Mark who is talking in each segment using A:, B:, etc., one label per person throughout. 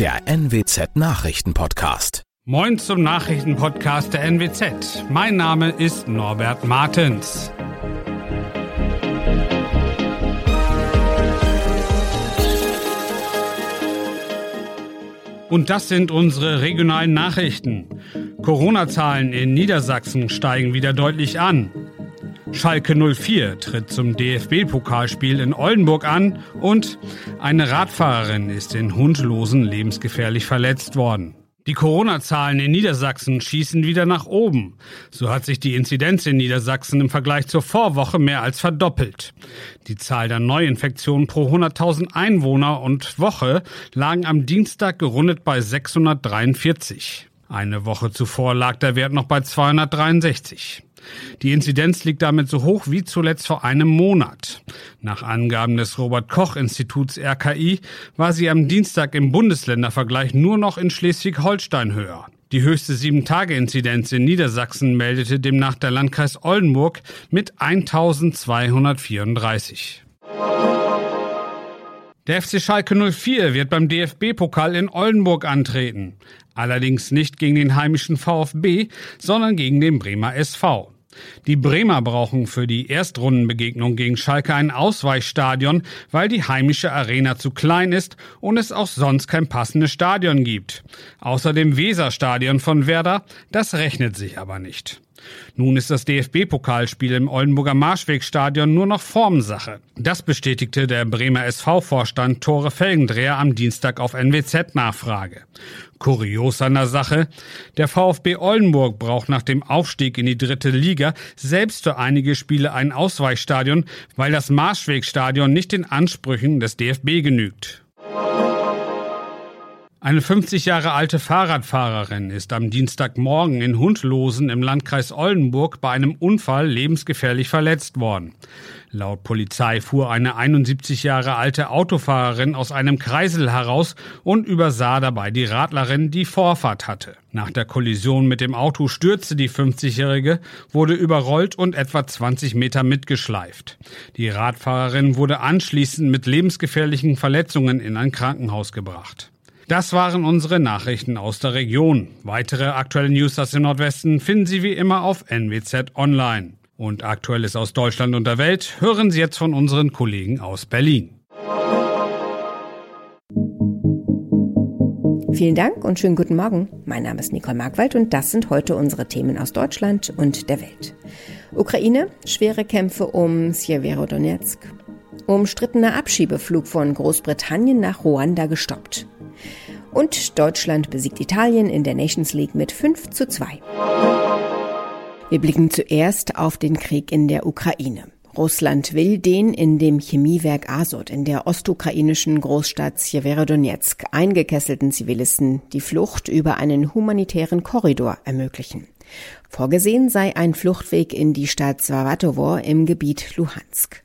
A: der NWZ Nachrichtenpodcast.
B: Moin zum Nachrichtenpodcast der NWZ. Mein Name ist Norbert Martens. Und das sind unsere regionalen Nachrichten. Corona-Zahlen in Niedersachsen steigen wieder deutlich an. Schalke 04 tritt zum DFB-Pokalspiel in Oldenburg an und eine Radfahrerin ist in Hundlosen lebensgefährlich verletzt worden. Die Corona-Zahlen in Niedersachsen schießen wieder nach oben. So hat sich die Inzidenz in Niedersachsen im Vergleich zur Vorwoche mehr als verdoppelt. Die Zahl der Neuinfektionen pro 100.000 Einwohner und Woche lagen am Dienstag gerundet bei 643. Eine Woche zuvor lag der Wert noch bei 263. Die Inzidenz liegt damit so hoch wie zuletzt vor einem Monat. Nach Angaben des Robert Koch Instituts RKI war sie am Dienstag im Bundesländervergleich nur noch in Schleswig-Holstein höher. Die höchste 7-Tage-Inzidenz in Niedersachsen meldete demnach der Landkreis Oldenburg mit 1234. Der FC Schalke 04 wird beim DFB-Pokal in Oldenburg antreten. Allerdings nicht gegen den heimischen VfB, sondern gegen den Bremer SV. Die Bremer brauchen für die Erstrundenbegegnung gegen Schalke ein Ausweichstadion, weil die heimische Arena zu klein ist und es auch sonst kein passendes Stadion gibt. Außer dem Weserstadion von Werder, das rechnet sich aber nicht. Nun ist das DFB-Pokalspiel im Oldenburger Marschwegstadion nur noch Formsache. Das bestätigte der Bremer SV-Vorstand Tore Felgendreher am Dienstag auf NWZ-Nachfrage. Kurios an der Sache, der VfB Oldenburg braucht nach dem Aufstieg in die dritte Liga selbst für einige Spiele ein Ausweichstadion, weil das Marschwegstadion nicht den Ansprüchen des DFB genügt. Eine 50 Jahre alte Fahrradfahrerin ist am Dienstagmorgen in Hundlosen im Landkreis Oldenburg bei einem Unfall lebensgefährlich verletzt worden. Laut Polizei fuhr eine 71 Jahre alte Autofahrerin aus einem Kreisel heraus und übersah dabei die Radlerin, die Vorfahrt hatte. Nach der Kollision mit dem Auto stürzte die 50-Jährige, wurde überrollt und etwa 20 Meter mitgeschleift. Die Radfahrerin wurde anschließend mit lebensgefährlichen Verletzungen in ein Krankenhaus gebracht. Das waren unsere Nachrichten aus der Region. Weitere aktuelle News aus dem Nordwesten finden Sie wie immer auf NWZ Online. Und Aktuelles aus Deutschland und der Welt hören Sie jetzt von unseren Kollegen aus Berlin.
C: Vielen Dank und schönen guten Morgen. Mein Name ist Nicole Markwald und das sind heute unsere Themen aus Deutschland und der Welt. Ukraine, schwere Kämpfe um Sjeverodonetsk. Umstrittener Abschiebeflug von Großbritannien nach Ruanda gestoppt. Und Deutschland besiegt Italien in der Nations League mit 5 zu 2. Wir blicken zuerst auf den Krieg in der Ukraine. Russland will den in dem Chemiewerk Azot in der ostukrainischen Großstadt Sjeverodonetsk eingekesselten Zivilisten die Flucht über einen humanitären Korridor ermöglichen. Vorgesehen sei ein Fluchtweg in die Stadt Swawatowo im Gebiet Luhansk.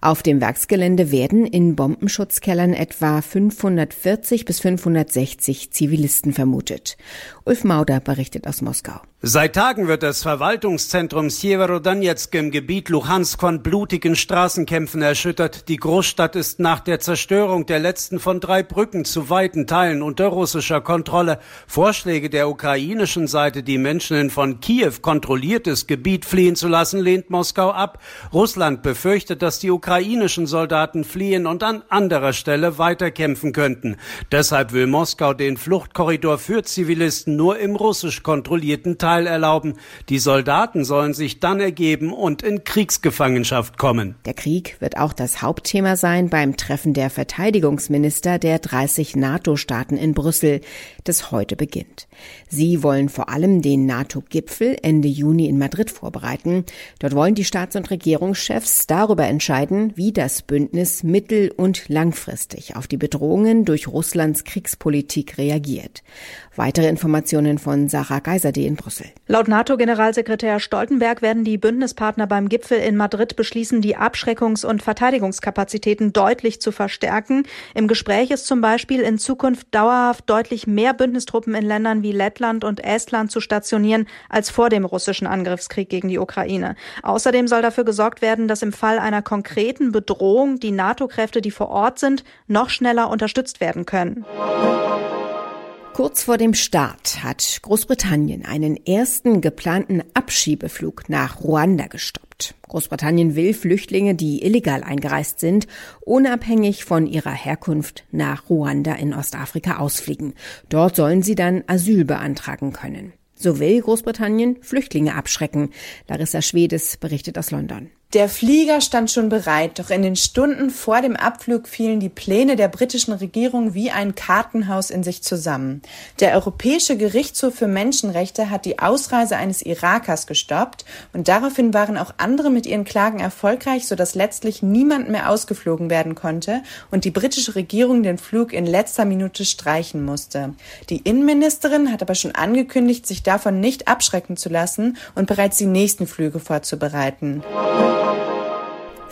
C: Auf dem Werksgelände werden in Bombenschutzkellern etwa 540 bis 560 Zivilisten vermutet. Ulf Mauder berichtet aus Moskau.
D: Seit Tagen wird das Verwaltungszentrum Sjeverodonetsk im Gebiet Luhansk von blutigen Straßenkämpfen erschüttert. Die Großstadt ist nach der Zerstörung der letzten von drei Brücken zu weiten Teilen unter russischer Kontrolle. Vorschläge der ukrainischen Seite, die Menschen von Kiew kontrolliertes Gebiet fliehen zu lassen, lehnt Moskau ab. Russland befürchtet, dass die ukrainischen Soldaten fliehen und an anderer Stelle weiterkämpfen könnten. Deshalb will Moskau den Fluchtkorridor für Zivilisten nur im russisch kontrollierten Teil erlauben. Die Soldaten sollen sich dann ergeben und in Kriegsgefangenschaft kommen.
C: Der Krieg wird auch das Hauptthema sein beim Treffen der Verteidigungsminister der 30 NATO-Staaten in Brüssel, das heute beginnt. Sie wollen vor allem den NATO-Gipfel Ende Juni in Madrid vorbereiten. Dort wollen die Staats- und Regierungschefs darüber entscheiden, wie das Bündnis mittel- und langfristig auf die Bedrohungen durch Russlands Kriegspolitik reagiert. Weitere Informationen von Sarah Geiserde in Brüssel.
E: Laut NATO-Generalsekretär Stoltenberg werden die Bündnispartner beim Gipfel in Madrid beschließen, die Abschreckungs- und Verteidigungskapazitäten deutlich zu verstärken. Im Gespräch ist zum Beispiel in Zukunft dauerhaft deutlich mehr Bündnistruppen in Ländern wie Lettland und Estland zu stationieren als vor dem russischen Angriffskrieg gegen die Ukraine. Außerdem soll dafür gesorgt werden, dass im Fall einer konkreten Bedrohung die NATO-Kräfte, die vor Ort sind, noch schneller unterstützt werden können.
C: Kurz vor dem Start hat Großbritannien einen ersten geplanten Abschiebeflug nach Ruanda gestoppt. Großbritannien will Flüchtlinge, die illegal eingereist sind, unabhängig von ihrer Herkunft nach Ruanda in Ostafrika ausfliegen. Dort sollen sie dann Asyl beantragen können. So will Großbritannien Flüchtlinge abschrecken. Larissa Schwedes berichtet aus London.
F: Der Flieger stand schon bereit, doch in den Stunden vor dem Abflug fielen die Pläne der britischen Regierung wie ein Kartenhaus in sich zusammen. Der Europäische Gerichtshof für Menschenrechte hat die Ausreise eines Irakers gestoppt und daraufhin waren auch andere mit ihren Klagen erfolgreich, sodass letztlich niemand mehr ausgeflogen werden konnte und die britische Regierung den Flug in letzter Minute streichen musste. Die Innenministerin hat aber schon angekündigt, sich davon nicht abschrecken zu lassen und bereits die nächsten Flüge vorzubereiten.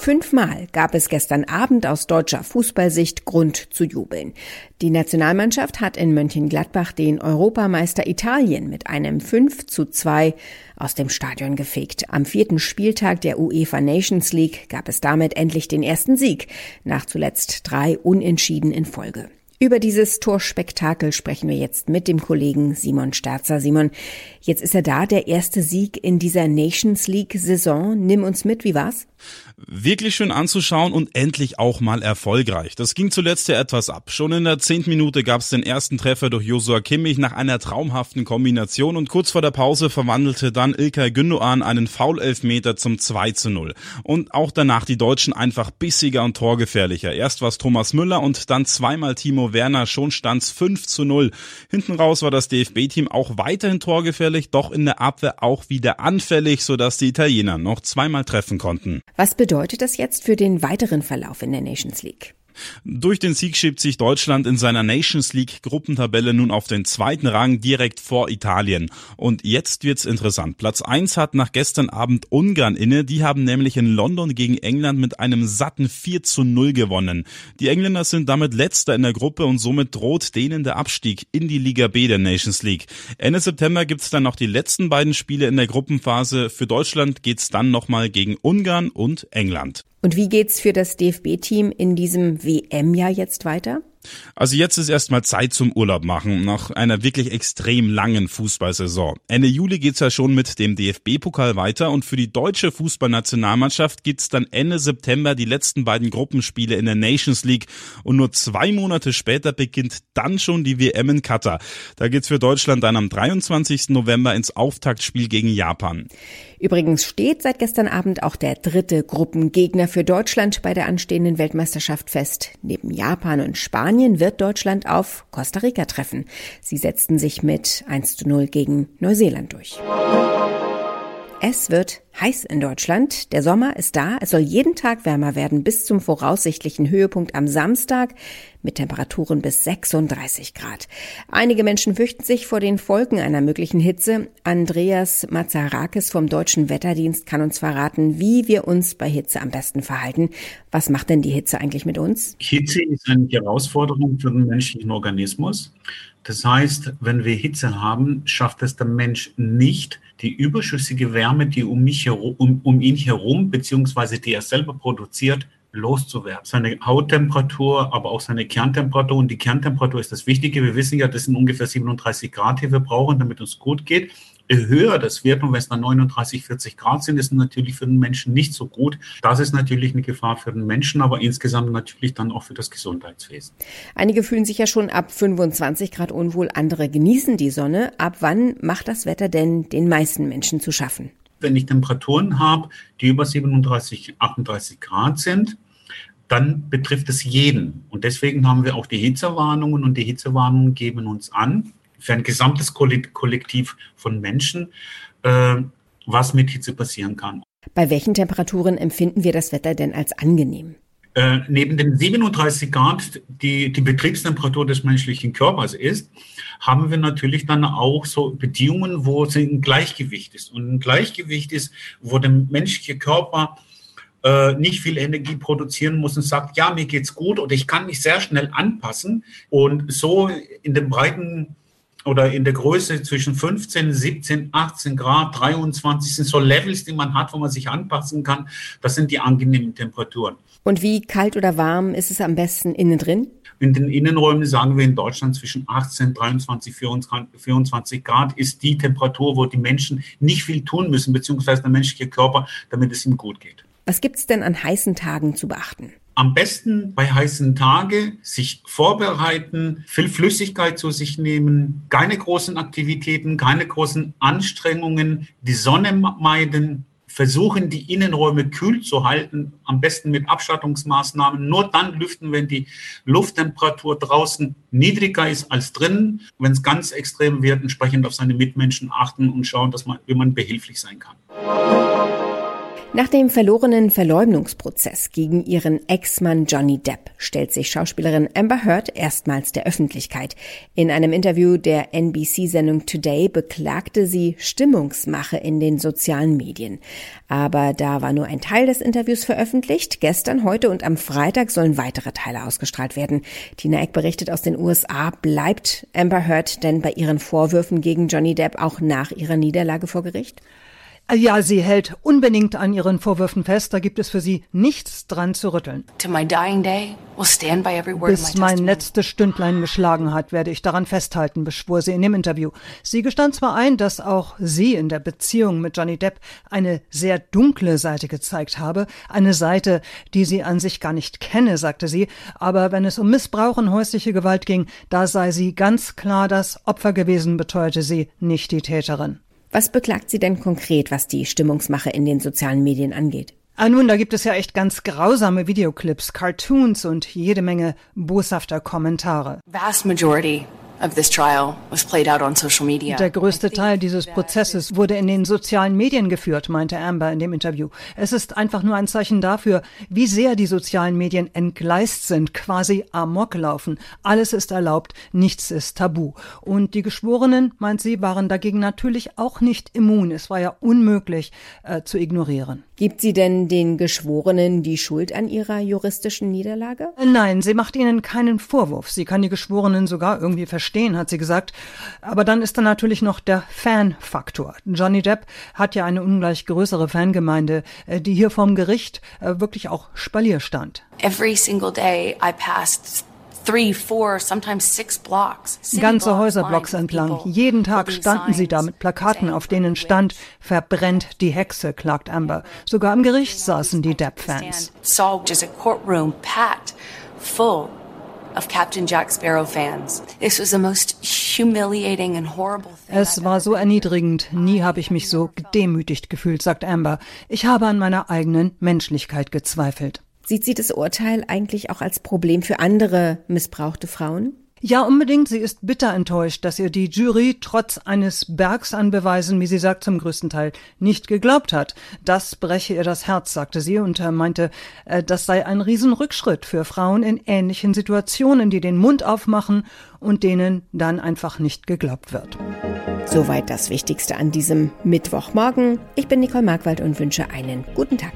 C: Fünfmal gab es gestern Abend aus deutscher Fußballsicht Grund zu jubeln. Die Nationalmannschaft hat in Mönchengladbach den Europameister Italien mit einem 5 zu 2 aus dem Stadion gefegt. Am vierten Spieltag der UEFA Nations League gab es damit endlich den ersten Sieg, nach zuletzt drei Unentschieden in Folge. Über dieses Torspektakel sprechen wir jetzt mit dem Kollegen Simon Sterzer. Simon, jetzt ist er da, der erste Sieg in dieser Nations League Saison. Nimm uns mit, wie war's?
G: Wirklich schön anzuschauen und endlich auch mal erfolgreich. Das ging zuletzt ja etwas ab. Schon in der zehnten Minute gab es den ersten Treffer durch Josua Kimmich nach einer traumhaften Kombination und kurz vor der Pause verwandelte dann Ilkay Gündoğan einen Foul-Elfmeter zum 2 zu 0. Und auch danach die Deutschen einfach bissiger und torgefährlicher. Erst war es Thomas Müller und dann zweimal Timo Werner, schon stand's 5 zu 0. Hinten raus war das DFB-Team auch weiterhin torgefährlich, doch in der Abwehr auch wieder anfällig, sodass die Italiener noch zweimal treffen konnten.
C: Was bedeutet das jetzt für den weiteren Verlauf in der Nations League?
G: Durch den Sieg schiebt sich Deutschland in seiner Nations League Gruppentabelle nun auf den zweiten Rang direkt vor Italien. Und jetzt wird's interessant. Platz eins hat nach gestern Abend Ungarn inne. Die haben nämlich in London gegen England mit einem satten 4 zu 0 gewonnen. Die Engländer sind damit letzter in der Gruppe und somit droht denen der Abstieg in die Liga B der Nations League. Ende September gibt's dann noch die letzten beiden Spiele in der Gruppenphase. Für Deutschland geht's dann nochmal gegen Ungarn und England.
C: Und wie geht's für das DFB-Team in diesem WM-Jahr jetzt weiter?
G: Also jetzt ist erstmal Zeit zum Urlaub machen, nach einer wirklich extrem langen Fußballsaison. Ende Juli geht's ja schon mit dem DFB-Pokal weiter und für die deutsche Fußballnationalmannschaft gibt's dann Ende September die letzten beiden Gruppenspiele in der Nations League und nur zwei Monate später beginnt dann schon die WM in Katar. Da geht's für Deutschland dann am 23. November ins Auftaktspiel gegen Japan.
C: Übrigens steht seit gestern Abend auch der dritte Gruppengegner für Deutschland bei der anstehenden Weltmeisterschaft fest. Neben Japan und Spanien wird Deutschland auf Costa Rica treffen. Sie setzten sich mit 1 zu 0 gegen Neuseeland durch. Es wird heiß in Deutschland. Der Sommer ist da. Es soll jeden Tag wärmer werden bis zum voraussichtlichen Höhepunkt am Samstag mit Temperaturen bis 36 Grad. Einige Menschen fürchten sich vor den Folgen einer möglichen Hitze. Andreas Mazarakis vom Deutschen Wetterdienst kann uns verraten, wie wir uns bei Hitze am besten verhalten. Was macht denn die Hitze eigentlich mit uns?
H: Hitze ist eine Herausforderung für den menschlichen Organismus. Das heißt, wenn wir Hitze haben, schafft es der Mensch nicht, die überschüssige Wärme, die um, mich herum, um, um ihn herum, beziehungsweise die er selber produziert, loszuwerden. Seine Hauttemperatur, aber auch seine Kerntemperatur. Und die Kerntemperatur ist das Wichtige. Wir wissen ja, das sind ungefähr 37 Grad, die wir brauchen, damit es gut geht. Je höher das wird und wenn es dann 39, 40 Grad sind, ist natürlich für den Menschen nicht so gut. Das ist natürlich eine Gefahr für den Menschen, aber insgesamt natürlich dann auch für das Gesundheitswesen.
C: Einige fühlen sich ja schon ab 25 Grad unwohl, andere genießen die Sonne. Ab wann macht das Wetter denn den meisten Menschen zu schaffen?
H: Wenn ich Temperaturen habe, die über 37, 38 Grad sind, dann betrifft es jeden. Und deswegen haben wir auch die Hitzewarnungen und die Hitzewarnungen geben uns an, für ein gesamtes Kollektiv von Menschen, äh, was mit Hitze passieren kann.
C: Bei welchen Temperaturen empfinden wir das Wetter denn als angenehm?
H: Äh, neben den 37 Grad, die die Betriebstemperatur des menschlichen Körpers ist, haben wir natürlich dann auch so Bedingungen, wo es ein Gleichgewicht ist. Und ein Gleichgewicht ist, wo der menschliche Körper äh, nicht viel Energie produzieren muss und sagt, ja, mir geht's gut oder ich kann mich sehr schnell anpassen und so in dem breiten oder in der Größe zwischen 15, 17, 18 Grad, 23 sind so Levels, die man hat, wo man sich anpassen kann. Das sind die angenehmen Temperaturen.
C: Und wie kalt oder warm ist es am besten innen drin?
H: In den Innenräumen sagen wir in Deutschland zwischen 18, 23, 24 Grad ist die Temperatur, wo die Menschen nicht viel tun müssen, beziehungsweise der menschliche Körper, damit es ihm gut geht.
C: Was gibt es denn an heißen Tagen zu beachten?
H: Am besten bei heißen Tagen sich vorbereiten, viel Flüssigkeit zu sich nehmen, keine großen Aktivitäten, keine großen Anstrengungen, die Sonne meiden, versuchen, die Innenräume kühl zu halten, am besten mit Abschattungsmaßnahmen. Nur dann lüften, wenn die Lufttemperatur draußen niedriger ist als drinnen. Wenn es ganz extrem wird, entsprechend auf seine Mitmenschen achten und schauen, dass man, wie man behilflich sein kann.
C: Nach dem verlorenen Verleumdungsprozess gegen ihren Ex-Mann Johnny Depp stellt sich Schauspielerin Amber Heard erstmals der Öffentlichkeit. In einem Interview der NBC-Sendung Today beklagte sie Stimmungsmache in den sozialen Medien. Aber da war nur ein Teil des Interviews veröffentlicht. Gestern, heute und am Freitag sollen weitere Teile ausgestrahlt werden. Tina Eck berichtet aus den USA. Bleibt Amber Heard denn bei ihren Vorwürfen gegen Johnny Depp auch nach ihrer Niederlage vor Gericht?
I: Ja, sie hält unbedingt an ihren Vorwürfen fest. Da gibt es für sie nichts dran zu rütteln. Bis mein letztes Stündlein geschlagen hat, werde ich daran festhalten, beschwor sie in dem Interview. Sie gestand zwar ein, dass auch sie in der Beziehung mit Johnny Depp eine sehr dunkle Seite gezeigt habe, eine Seite, die sie an sich gar nicht kenne, sagte sie, aber wenn es um Missbrauch und häusliche Gewalt ging, da sei sie ganz klar das Opfer gewesen, beteuerte sie, nicht die Täterin.
C: Was beklagt sie denn konkret, was die Stimmungsmache in den sozialen Medien angeht?
I: Ah, nun, da gibt es ja echt ganz grausame Videoclips, Cartoons und jede Menge boshafter Kommentare.
J: Vast majority
I: der größte Teil dieses Prozesses wurde in den sozialen Medien geführt, meinte Amber in dem Interview. Es ist einfach nur ein Zeichen dafür, wie sehr die sozialen Medien entgleist sind, quasi amok laufen. Alles ist erlaubt, nichts ist tabu. Und die Geschworenen, meint sie, waren dagegen natürlich auch nicht immun. Es war ja unmöglich äh, zu ignorieren.
C: Gibt sie denn den Geschworenen die Schuld an ihrer juristischen Niederlage?
I: Nein, sie macht ihnen keinen Vorwurf. Sie kann die Geschworenen sogar irgendwie verstehen, hat sie gesagt. Aber dann ist da natürlich noch der Fan-Faktor. Johnny Depp hat ja eine ungleich größere Fangemeinde, äh, die hier vorm Gericht äh, wirklich auch Spalier stand.
J: Every single day I passed
I: Ganze Häuserblocks entlang. Jeden Tag standen sie da mit Plakaten, auf denen stand, verbrennt die Hexe, klagt Amber. Sogar im Gericht saßen die Depp-Fans.
J: Of Captain Jack Sparrow fans. This was the most humiliating and horrible
I: thing. Es war so erniedrigend. Nie habe ich mich so gedemütigt gefühlt, sagt Amber. Ich habe an meiner eigenen Menschlichkeit gezweifelt.
C: Sieht sie das Urteil eigentlich auch als Problem für andere missbrauchte Frauen?
I: Ja, unbedingt. Sie ist bitter enttäuscht, dass ihr die Jury trotz eines Bergs an Beweisen, wie sie sagt, zum größten Teil nicht geglaubt hat. Das breche ihr das Herz, sagte sie und meinte, äh, das sei ein Riesenrückschritt für Frauen in ähnlichen Situationen, die den Mund aufmachen und denen dann einfach nicht geglaubt wird.
C: Soweit das Wichtigste an diesem Mittwochmorgen. Ich bin Nicole Markwald und wünsche einen guten Tag.